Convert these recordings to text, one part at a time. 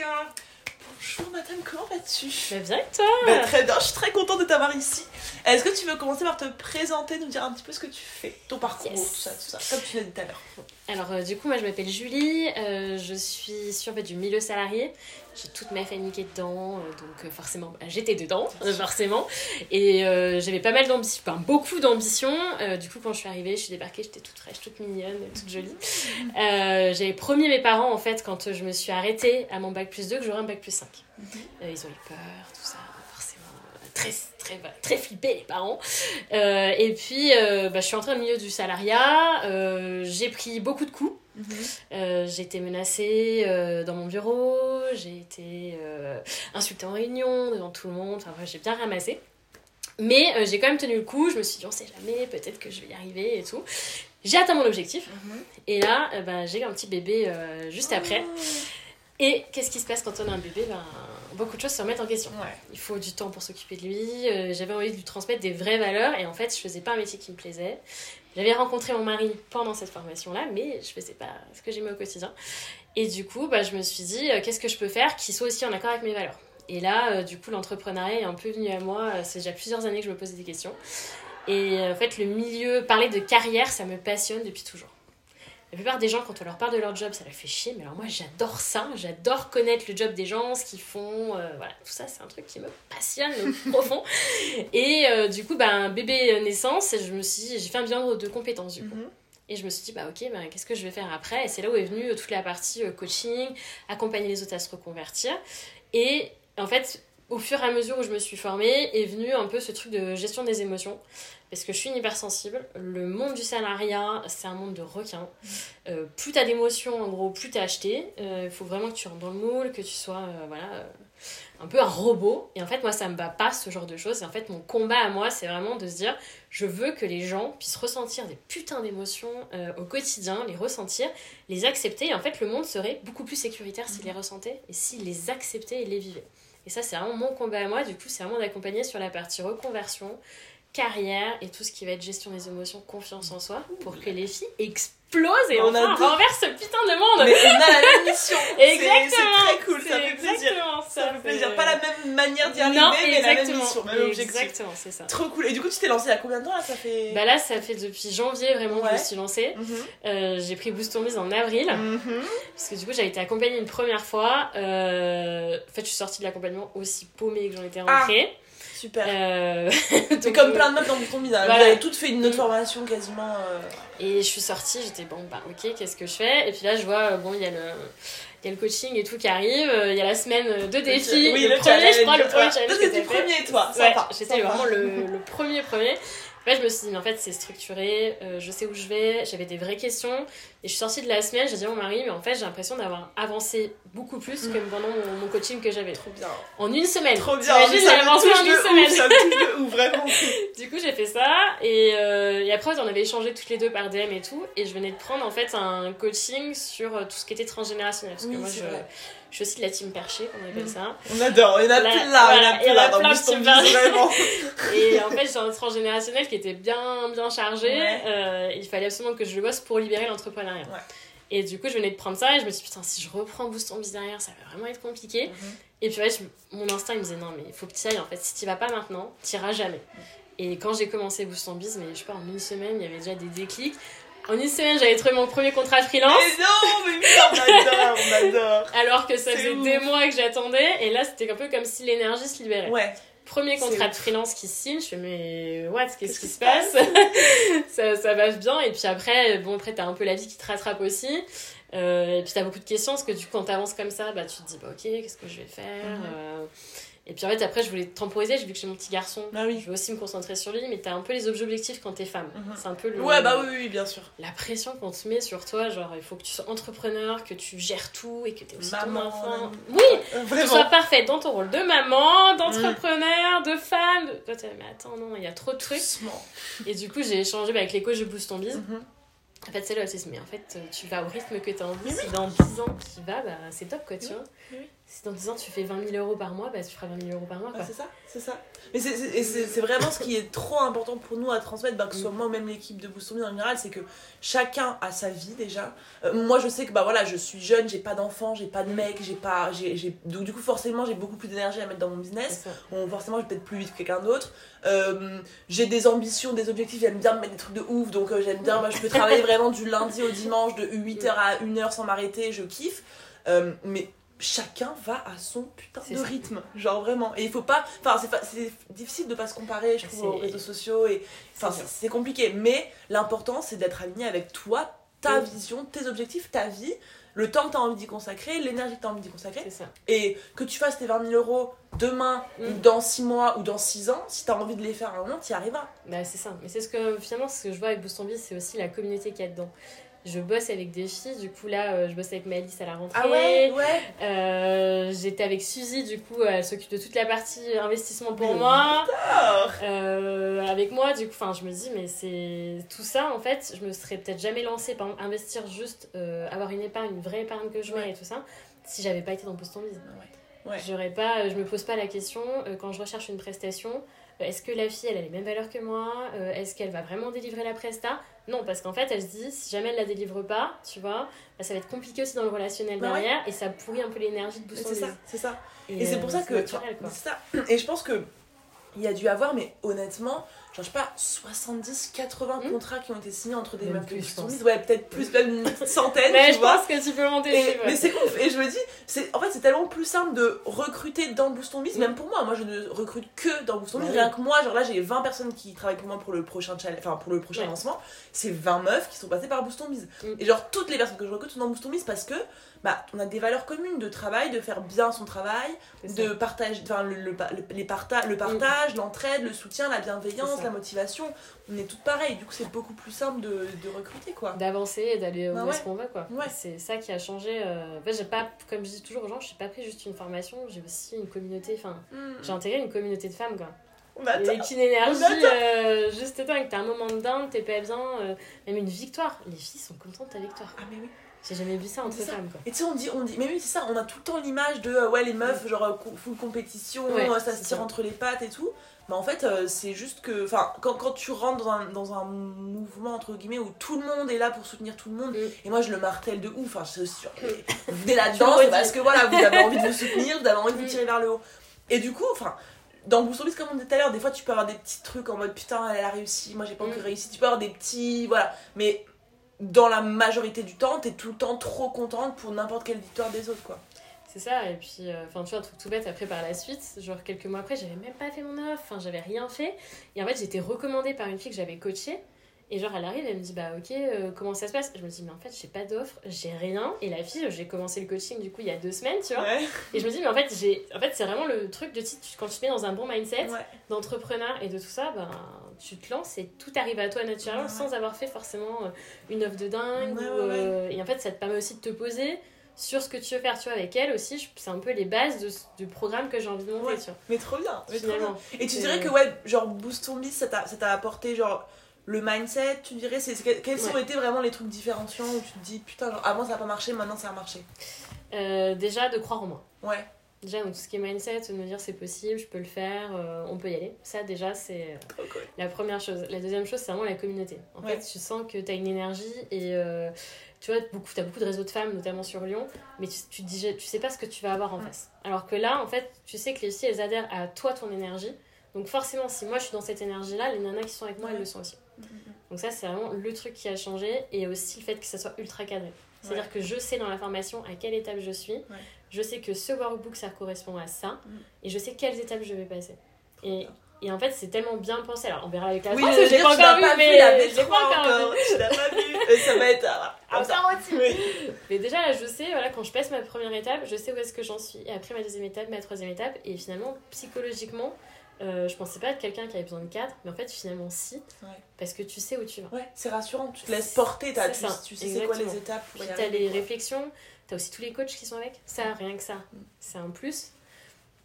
Bonjour madame, comment vas-tu? Bah bien et toi? Bah, Très bien, je suis très contente de t'avoir ici. Est-ce que tu veux commencer par te présenter, nous dire un petit peu ce que tu fais, ton parcours, Yes. tout ça, tout ça, comme tu l'as dit tout à l'heure. Alors euh, du coup moi je m'appelle Julie, euh, je suis sur du milieu salarié, j'ai toute ma famille qui est dedans, euh, donc forcément bah, j'étais dedans, forcément, et j'avais pas mal d'ambition, enfin beaucoup d'ambition, du coup quand je suis arrivée, je suis débarquée, j'étais toute fraîche, toute mignonne, toute jolie. J'avais promis mes parents en fait quand je me suis arrêtée à mon bac plus 2 que j'aurais un bac plus 5. Euh, ils ont eu peur, tout ça, forcément. Très, très, très flippés les parents. Euh, et puis, euh, bah, je suis entrée au milieu du salariat. euh, j'ai pris beaucoup de coups. Euh, j'ai été menacée dans mon bureau. J'ai été insultée en réunion devant tout le monde. Enfin, bref, j'ai bien ramassé. Mais j'ai quand même tenu le coup. Je me suis dit, on sait jamais, peut-être que je vais y arriver et tout. J'ai atteint mon objectif. Et là, bah, j'ai eu un petit bébé juste après. Et qu'est-ce qui se passe quand on a un bébé? Ben, Beaucoup de choses se remettent en question. Ouais. Il faut du temps pour s'occuper de lui. euh, J'avais envie de lui transmettre des vraies valeurs et en fait, je faisais pas un métier qui me plaisait. J'avais rencontré mon mari pendant cette formation-là, mais je faisais pas ce que j'aimais au quotidien. Et du coup, bah, je me suis dit, euh, qu'est-ce que je peux faire qui soit aussi en accord avec mes valeurs? Et là, euh, du coup, l'entrepreneuriat est un peu venu à moi. C'est déjà plusieurs années que je me posais des questions. Et en fait, le milieu, parler de carrière, ça me passionne depuis toujours. La plupart des gens, quand on leur parle de leur job, ça leur fait chier. Mais alors moi, j'adore ça. J'adore connaître le job des gens, ce qu'ils font. euh, voilà, tout ça, c'est un truc qui me passionne au profond. Et euh, du coup, un bébé naissance, je me suis, j'ai fait un bilan de compétences du coup. Mhm. Et je me suis dit, bah ok, bah, qu'est-ce que je vais faire après? Et c'est là où est venue euh, toute la partie coaching, accompagner les autres à se reconvertir. Et en fait, au fur et à mesure où je me suis formée, est venu un peu ce truc de gestion des émotions. Parce que je suis une hypersensible. Le monde du salariat, c'est un monde de requins. Euh, plus t'as d'émotions, en gros, plus t'es acheté. Euh, Il faut vraiment que tu rentres dans le moule, que tu sois euh, voilà, euh, un peu un robot. Et en fait, moi, ça me va pas ce genre de choses. Et en fait, mon combat à moi, c'est vraiment de se dire je veux que les gens puissent ressentir des putains d'émotions euh, au quotidien, les ressentir, les accepter. Et en fait, le monde serait beaucoup plus sécuritaire s'ils les ressentaient et s'ils les acceptaient et les vivaient. Et ça, c'est vraiment mon combat à moi. Du coup, c'est vraiment d'accompagner sur la partie reconversion, carrière et tout ce qui va être gestion des émotions, confiance en soi, pour que les filles explosent et On enfin adore. renversent ce putain de monde. Mais on a la même mission. Exactement. C'est très cool, ça C'est fait plaisir. exactement Ça fait plaisir. Pas la même manière d'y arriver, Non, mais la même exactement. mission, même objectif. Exactement, c'est ça. Trop cool. Et du coup, tu t'es lancé il y a combien de temps là? Ça fait. Bah là, ça fait depuis janvier vraiment que je me suis lancée. Mhm. Euh, j'ai pris Boost Biz en avril. Mhm. Parce que du coup, j'avais été accompagnée une première fois. Euh, En fait, je suis sortie de l'accompagnement aussi paumée que j'en étais rentrée. Super. Euh, C'est comme euh, plein de meufs dans Bouton Bizarre. voilà. Vous avez toutes fait une autre formation quasiment. euh, Et je suis sortie, j'étais bon, bah ok, qu'est-ce que je fais? Et puis là, je vois, euh, bon, il y, a le- il y a le coaching et tout qui arrive. euh, Il y a la semaine de défis. Oui, le, premier, challenge. je crois, le premier challenge. Toi, que t'as fait. premier, toi. Ouais, j'étais vraiment le, le premier premier. Je me suis dit, mais en fait, c'est structuré, euh, je sais où je vais, j'avais des vraies questions. Et je suis sortie de la semaine, j'ai dit à mon mari, mais en fait, j'ai l'impression d'avoir avancé beaucoup plus que pendant mon, mon coaching que j'avais. Trop bien. En une semaine. Trop bien. J'ai avancé en une ouf, semaine. Ça me touche de ouf, vraiment. Du coup, j'ai fait ça. Et, euh, et après, on avait échangé toutes les deux par DM et tout. Et je venais de prendre en fait un coaching sur euh, tout ce qui était transgénérationnel. Parce Oui, que moi, je, vrai. Je suis aussi de la team perché, on appelle Mm. ça. On adore. Il y en a plein. Il y en a en. Dans vraiment. Et en fait, j'ai un transgénérationnel qui était bien, bien chargé. Ouais. Euh, il fallait absolument que je le bosse pour libérer l'entrepreneuriat. Ouais. Et du coup, je venais de prendre ça et je me suis dit, putain, si je reprends Boost en Biz derrière, ça va vraiment être compliqué. Mhm. Et puis, ouais, je- mon instinct, il me disait, non, mais il faut que tu ailles. En fait, si tu vas pas maintenant, tu iras jamais. Et quand j'ai commencé Boost en Biz, mais je sais pas, en une semaine, il y avait déjà des déclics. En une semaine, j'avais trouvé mon premier contrat freelance. Mais non, mais putain, on adore, on adore. Alors que ça faisait ouf. des mois que j'attendais. Et là, c'était un peu comme si l'énergie se libérait. Ouais. Premier contrat de freelance qui signe, je fais mais what, qu'est-ce qui se passe? Ça, ça va bien et puis après, bon après t'as un peu la vie qui te rattrape aussi Euh, et puis t'as beaucoup de questions parce que du coup quand t'avances comme ça, bah tu te dis bah ok qu'est-ce que je vais faire? Mhm. Euh, Et puis en fait après je voulais temporiser, j'ai vu que j'ai mon petit garçon, Ah oui. je veux aussi me concentrer sur lui, mais t'as un peu les objectifs quand t'es femme. Mhm. C'est un peu le... Ouais, bah oui, oui, bien sûr. La pression qu'on te met sur toi, genre il faut que tu sois entrepreneur, que tu gères tout et que t'es aussi Maman, ton enfant. Oui, Euh, que tu Vraiment. sois parfaite dans ton rôle de maman, d'entrepreneur, de femme. De... Toi, mais attends, non, il y a trop de trucs. Doucement. Et du coup, j'ai échangé bah, avec les coachs de Boost ton Biz. Mhm. En fait, c'est là, dit, mais en fait, tu vas au rythme que tu as envie. Si dans 10 ans tu y vas, bah, c'est top, quoi, tu vois. oui. Si dans 10 ans tu fais 20 000 euros par mois, bah tu feras 20 000 euros par mois. Ah, Quoi. c'est ça, c'est ça. Mais c'est- c'est c'est- c'est vraiment ce qui est trop important pour nous à transmettre, bah, que ce soit moi ou même l'équipe de Boost en général, c'est que chacun a sa vie déjà. Euh, moi je sais que bah voilà, je suis jeune, j'ai pas d'enfant, j'ai pas de mec, j'ai pas. j'ai j'ai- Donc du coup forcément j'ai beaucoup plus d'énergie à mettre dans mon C'est business. Bon, forcément je vais peut-être plus vite que quelqu'un d'autre. Euh, j'ai des ambitions, des objectifs, j'aime bien me mettre des trucs de ouf, donc euh, j'aime bien, bah, je peux travailler vraiment du lundi au dimanche de 8h à 1h sans m'arrêter, je kiffe. Mais chacun va à son putain de ça. rythme genre vraiment et il faut pas enfin c'est difficile de pas se comparer je trouve aux réseaux sociaux et enfin C'est compliqué mais l'important c'est d'être aligné avec toi ta vision tes objectifs ta vie le temps que tu as envie d'y consacrer l'énergie que tu as envie d'y consacrer C'est ça. et que tu fasses tes 20 000 euros demain ou Mm. dans 6 mois ou dans 6 ans si tu as envie de les faire à un moment tu y arriveras Bah, c'est ça. Mais c'est ce que finalement, ce que je vois avec Boost c'est aussi la communauté qu'il y a dedans. Je bosse avec des filles, du coup là, euh, je bosse avec Malice à la rentrée. ah ouais ouais Euh, J'étais avec Suzy, du coup, elle s'occupe de toute la partie investissement pour Mais moi. Euh, avec moi, du coup, enfin, je me dis, mais c'est tout ça, en fait, je me serais peut-être jamais lancée, par exemple, investir juste, euh, avoir une épargne, une vraie épargne que je mets Ouais. et tout ça, si j'avais pas été dans Post en. J'aurais pas, je me pose pas la question quand je recherche une prestation. Euh, Est-ce que la fille elle a les mêmes valeurs que moi Euh, Est-ce qu'elle va vraiment délivrer la presta Non, parce qu'en fait elle se dit si jamais elle la délivre pas, tu vois, bah, ça va être compliqué aussi dans le relationnel Bah ouais. derrière et ça pourrit un peu l'énergie de en c'est ça c'est ça Et c'est pour euh, ça que. naturel, quoi. ça. Et je pense que. Il y a dû avoir, mais honnêtement, genre, je sais pas, 70, 80 Hmm. contrats qui ont été signés entre des meufs pense. Bise. Ouais, peut-être plus, même une centaine. Mais tu je vois. pense que tu peux monter Et- ouais. mais c'est ouf et je me dis c'est en fait c'est tellement plus simple de recruter dans Boost on Biz Mm. même pour moi moi je ne recrute que dans Boost on Bah Biz rien que moi genre là j'ai 20 personnes qui travaillent pour moi pour le prochain challenge enfin pour le prochain lancement c'est 20 meufs qui sont passées par Boost on Biz Mm. et genre toutes les personnes que je recrute sont dans Boost on Biz parce que bah on a des valeurs communes de travail de faire bien son travail de partage enfin le, le, le- les parta le partage l'entraide le soutien la bienveillance la motivation on est toutes pareilles du coup c'est beaucoup plus simple de, de recruter quoi d'avancer et d'aller où Bah est-ce ouais. qu'on va quoi. Ouais. C'est ça qui a changé. euh, En fait, j'ai pas, comme je dis toujours aux gens, j'ai pas pris juste une formation, j'ai aussi une communauté. Enfin, j'ai intégré une communauté de femmes quoi. Bah, attends. Avec une énergie attend. euh, juste dingue. T'as un moment de dingue, t'es pas bien, euh, même une victoire. Les filles sont contentes de ta victoire. ah mais oui J'ai jamais vu ça entre femmes quoi. Et tu sais, on dit, on dit, mais oui, c'est ça, on a tout le temps l'image de, euh, ouais, les meufs, genre, euh, full compétition, Ouais, euh, ça se tire ça. entre les pattes et tout. Mais en fait, euh, c'est juste que, enfin, quand, quand tu rentres dans un, dans un mouvement, entre guillemets, où tout le monde est là pour soutenir tout le monde, Mm. et moi je le martèle de ouf, enfin, c'est genre, mais vous venez là-dedans, parce que voilà, vous avez envie de vous soutenir, vous avez envie de vous Mm. tirer vers le haut. Et du coup, enfin, dans Office, comme on disait tout à l'heure, des fois tu peux avoir des petits trucs en mode putain, elle a réussi, moi j'ai pas Mm. encore réussi, tu peux avoir des petits, voilà, mais dans la majorité du temps, t'es tout le temps trop contente pour n'importe quelle victoire des autres, quoi. C'est ça, et puis, euh, enfin, tu vois, un truc tout bête, après par la suite, genre quelques mois après, j'avais même pas fait mon offre, enfin, j'avais rien fait. Et en fait, j'étais recommandée par une fille que j'avais coachée. Et genre, elle arrive, elle me dit, bah ok, euh, comment ça se passe? Je me dis, mais en fait, j'ai pas d'offre, j'ai rien. Et la fille, j'ai commencé le coaching du coup il y a deux semaines, tu vois. Ouais. Et je me dis, mais en fait, j'ai, en fait c'est vraiment le truc de titre, quand tu te mets dans un bon mindset Ouais. d'entrepreneur et de tout ça, ben, tu te lances et tout arrive à toi naturellement Ouais. sans avoir fait forcément euh, une offre de dingue. Ouais, ou, euh, et en fait, ça te permet aussi de te poser sur ce que tu veux faire, tu vois, avec elle aussi. C'est un peu les bases de, du programme que j'ai envie de monter, tu vois. Mais trop bien, mais trop bien. Et tu dirais que, ouais, genre, Boost Ton Biz, ça t'a apporté, genre, le mindset, tu dirais, c'est quels ont été vraiment les trucs différenciants où tu te dis, putain, genre, avant ça a pas marché, maintenant ça a marché? Euh, déjà, de croire en moi. Ouais. Déjà, donc tout ce qui est mindset, de me dire c'est possible, je peux le faire, euh, on peut y aller. Ça, déjà, c'est euh, la première chose. La deuxième chose, c'est vraiment la communauté. En Ouais. fait, tu sens que tu as une énergie et euh, tu vois, beaucoup, as beaucoup de réseaux de femmes, notamment sur Lyon, mais tu, tu, dis, tu sais pas ce que tu vas avoir en Mm. face. Alors que là, en fait, tu sais que les filles, elles adhèrent à toi, ton énergie. Donc forcément, si moi je suis dans cette énergie-là, les nanas qui sont avec moi, Ouais. elles le sont aussi. Donc ça, c'est vraiment le truc qui a changé et aussi le fait que ça soit ultra cadré. C'est-à-dire Ouais. que je sais dans la formation à quelle étape je suis. Je sais que ce workbook, ça correspond à ça. Mm. Et je sais quelles étapes je vais passer. Et, et en fait, c'est tellement bien pensé. Alors, on verra avec la Oui, France, je dire, pas encore vu, pas vu, mais j'ai V3 pas encore vu. tu l'as pas vu. Et ça va être, ah. Encore. Oui. Mais déjà, là, je sais, voilà, quand je passe ma première étape, je sais où est-ce que j'en suis. Et après, ma deuxième étape, ma troisième étape. Et finalement, psychologiquement, euh, je pensais pas être quelqu'un qui avait besoin de cadre. Mais en fait, finalement, si. Ouais. Parce que tu sais où tu vas. Ouais, c'est rassurant, tu te laisses porter, C'est tu, tu sais quoi les étapes Puis t'as arriver, les quoi. réflexions, t'as aussi tous les coachs qui sont avec. Ça, rien que ça, Mm. c'est un plus.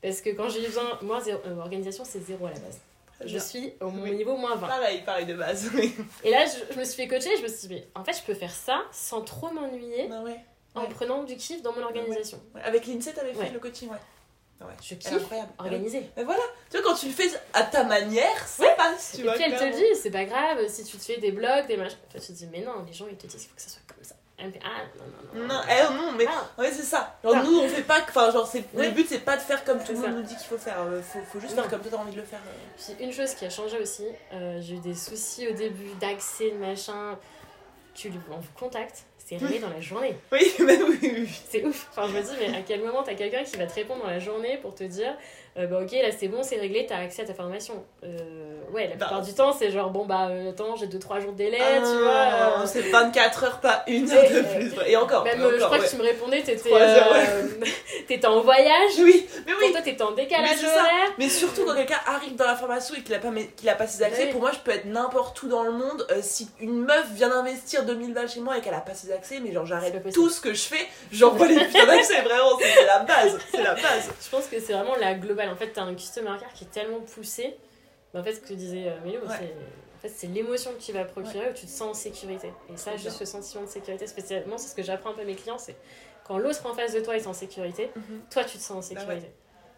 Parce que quand j'ai besoin, moi, zéro, euh, organisation, c'est zéro à la base. Je suis au Oui. niveau moins 20. Pareil, pareil de base. oui. Et là, je, je me suis fait coacher, je me suis dit, mais en fait, je peux faire ça sans trop m'ennuyer. Ah ouais. en prenant du kiff dans mon organisation. Ouais, Avec l'INSEE, t'avais fait le coaching, ouais. Ouais. Je Elle kiffe incroyable. organiser. Mais voilà, tu vois, quand tu le fais à ta manière, ça passe, tu Et vois. puis elle te clairement. dit, c'est pas grave si tu te fais des blogs, des machins. Toi tu te dis, mais non, les gens ils te disent qu'il faut que ça soit comme ça. Elle me fait, ah non, non, non. Non, eh, non, mais Ah, ouais, c'est ça. Genre, Ah. nous, on fait pas. Enfin, genre, c'est... Ouais. le but, c'est pas de faire comme tout le monde nous dit qu'il faut faire. Euh, Faut, faut juste Non. faire comme toi, t'as envie de le faire. euh. Puis une chose qui a changé aussi, euh, j'ai eu des soucis au début d'accès, de machin. Tu lui on vous contacte, c'est réglé dans la journée. Oui, mais oui, oui. C'est ouf. Enfin, je me dis, mais à quel moment t'as quelqu'un qui va te répondre dans la journée pour te dire, euh, bah ok, là c'est bon, c'est réglé, t'as accès à ta formation. Euh, ouais, la Bah. plupart du temps, c'est genre, bon bah euh, attends, j'ai 2-3 jours de délai, Ah, tu vois. euh, C'est 24 heures, pas une heure de plus. Et encore. Même, je crois ouais. que tu me répondais, t'étais T'étais en voyage. Oui, mais Pour oui. toi, t'étais en décalage horaire. Mais surtout quand quelqu'un arrive dans la formation et qu'il a pas, qu'il a pas ses accès, Oui. pour moi je peux être n'importe où dans le monde. euh, si une meuf vient d'investir 2000 balles chez moi et qu'elle a pas ses accès, mais genre j'arrête tout ce que je fais, j'envoie les putains d'accès, vraiment, c'est la base. C'est la base. Je pense que c'est vraiment la globale. En fait, t'as un customer care qui est tellement poussé. Mais en fait, ce que disait euh, Mélo, Ouais. c'est. Fait, c'est l'émotion que tu vas procurer où tu te sens en sécurité. Et ça, juste le sentiment de sécurité, spécialement, c'est ce que j'apprends un peu à mes clients, c'est quand l'autre en face de toi est en sécurité, toi tu te sens en sécurité.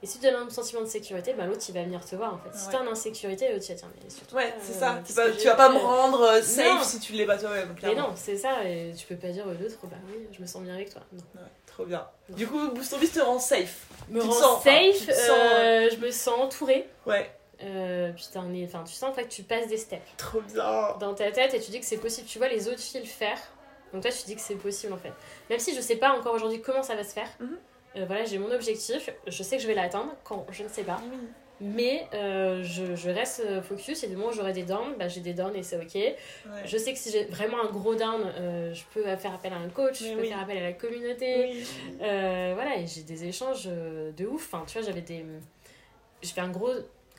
Et si tu as un sentiment de sécurité, bah, l'autre il va venir te voir en fait. Si Ouais. t'es en insécurité, l'autre il va te dire, mais surtout. Ouais, pas, c'est euh, ça. Tu vas, que tu vas pas me rendre euh, safe Non. si tu l'es pas toi-même, Mais non, c'est ça, et tu peux pas dire à l'autre, bah oui, je me sens bien avec toi. Non. Ouais, trop bien. Non. Du coup, Boost te rend safe. Me Tu te rends sens- safe, te sens, euh, je me sens entourée. Ouais, Euh, puis es- tu sens en fait que tu passes des steps trop bien. dans ta tête et tu dis que c'est possible. Tu vois les autres filles le faire. Donc toi, tu dis que c'est possible en fait. Même si je sais pas encore aujourd'hui comment ça va se faire. Mhm. euh, voilà, j'ai mon objectif. Je sais que je vais l'atteindre. Quand Je ne sais pas. Mais euh, je, je reste euh, focus. Et du moment où j'aurai des downs, bah, j'ai des downs et c'est ok. Ouais. Je sais que si j'ai vraiment un gros down, euh, je peux faire appel à un coach, Mais je peux oui. faire appel à la communauté. Oui. Euh, voilà, et j'ai des échanges de ouf. Enfin, tu vois, j'avais des. Je fais un gros.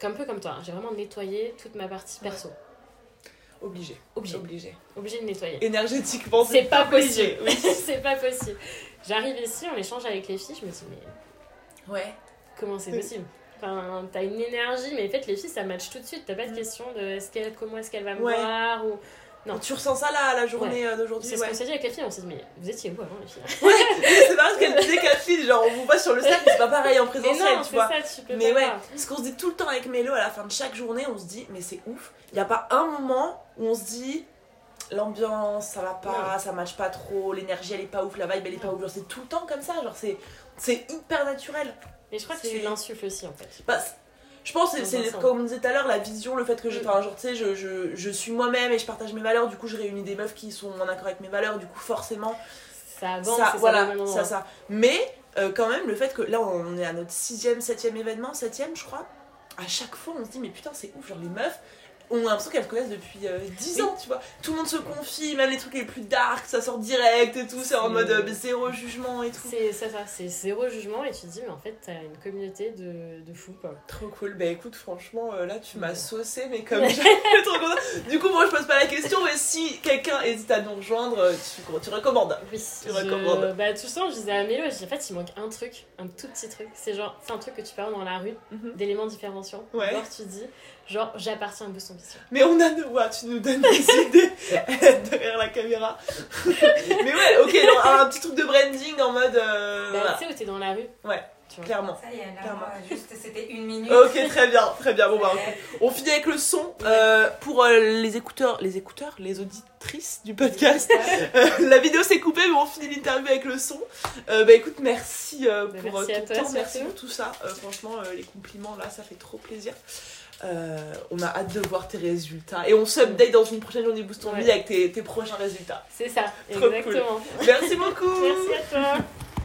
Un peu comme toi, hein, j'ai vraiment nettoyé toute ma partie perso. Obligé. Obligé. Obligé. Obligé de nettoyer. Énergétiquement, C'est pas possible. c'est pas possible. J'arrive ici, on échange avec les filles, je me dis, mais Ouais. comment c'est possible? Enfin, t'as une énergie, mais en fait, les filles, ça match tout de suite. T'as pas de Mm. question de est-ce qu'elle, comment est-ce qu'elle va me Ouais. voir ou... Non. Tu ressens ça là, la journée euh, d'aujourd'hui C'est ce ouais. qu'on s'est dit avec les filles, on s'est dit, mais vous étiez où avant, les filles? C'est parce genre on vous voit sur le stade, mais c'est pas pareil en présentiel, non, tu vois. ça, tu peux Mais pas ouais, ce qu'on se dit tout le temps avec Mélo à la fin de chaque journée, on se dit, mais c'est ouf. Il y a pas un moment où on se dit, l'ambiance, ça va pas, ça match pas trop, l'énergie elle est pas ouf, la vibe elle est pas ouf. C'est tout le temps comme ça, genre c'est, c'est hyper naturel. Mais je crois que C'est- tu l'insuffles aussi, en fait. Bah, je pense c'est comme on disait tout à l'heure, la vision, le fait que je, Mm. enfin, genre, tu sais, je, je, je suis moi-même et je partage mes valeurs, du coup je réunis des meufs qui sont en accord avec mes valeurs, du coup forcément Ça avance, ça, voilà, ça, ça. Mais euh, quand même, le fait que là, on est à notre sixième, septième événement, septième, je crois. À chaque fois, on se dit, mais putain, c'est ouf. Genre, les meufs, on a l'impression qu'elles se connaissent depuis euh, 10 Oui. ans, tu vois. Tout le monde se confie, même les trucs les plus dark, ça sort direct et tout. C'est en mode euh, zéro jugement et tout. C'est ça, ça, c'est zéro jugement et tu te dis, mais en fait, t'as une communauté de, de fous, quoi. Trop cool. Bah écoute, franchement, euh, là, tu m'as Ouais. saucé, mais comme jamais, trop contente. Du coup, moi, je pose pas la question, mais si quelqu'un hésite à nous rejoindre, euh, tu, tu recommandes? Oui, Tu recommandes. Bah, tout ça, je disais à Mélo, je dis, en fait, il manque un truc, un tout petit truc. C'est genre, c'est un truc que tu parles dans la rue, Mhm. d'éléments différenciants. Ouais. Genre, tu dis, genre, j'appartiens à Boost Ambition. Mais on a nos ouais, tu nous donnes des idées derrière la caméra. Mais ouais, ok, donc, un petit truc de branding en mode. euh, Bah, voilà, tu sais où t'es dans la rue Ouais. Tu vois. clairement. Ça y est, là, Clairement. juste, c'était une minute. Ok, très bien, très bien. Bon, bah, on finit avec le son. Euh, pour euh, les écouteurs, les écouteurs, les auditrices du podcast, euh, la vidéo s'est coupée, mais on finit l'interview avec le son. Euh, bah écoute, merci euh, Bah, pour merci ton toi, temps, merci pour tout ça. Euh, franchement, euh, les compliments là, ça fait trop plaisir. Euh, on a hâte de voir tes résultats et on s'update dans une prochaine journée Boost on Ouais. Avec tes, tes prochains résultats. C'est ça, Trop cool. exactement. Merci beaucoup. Merci à toi.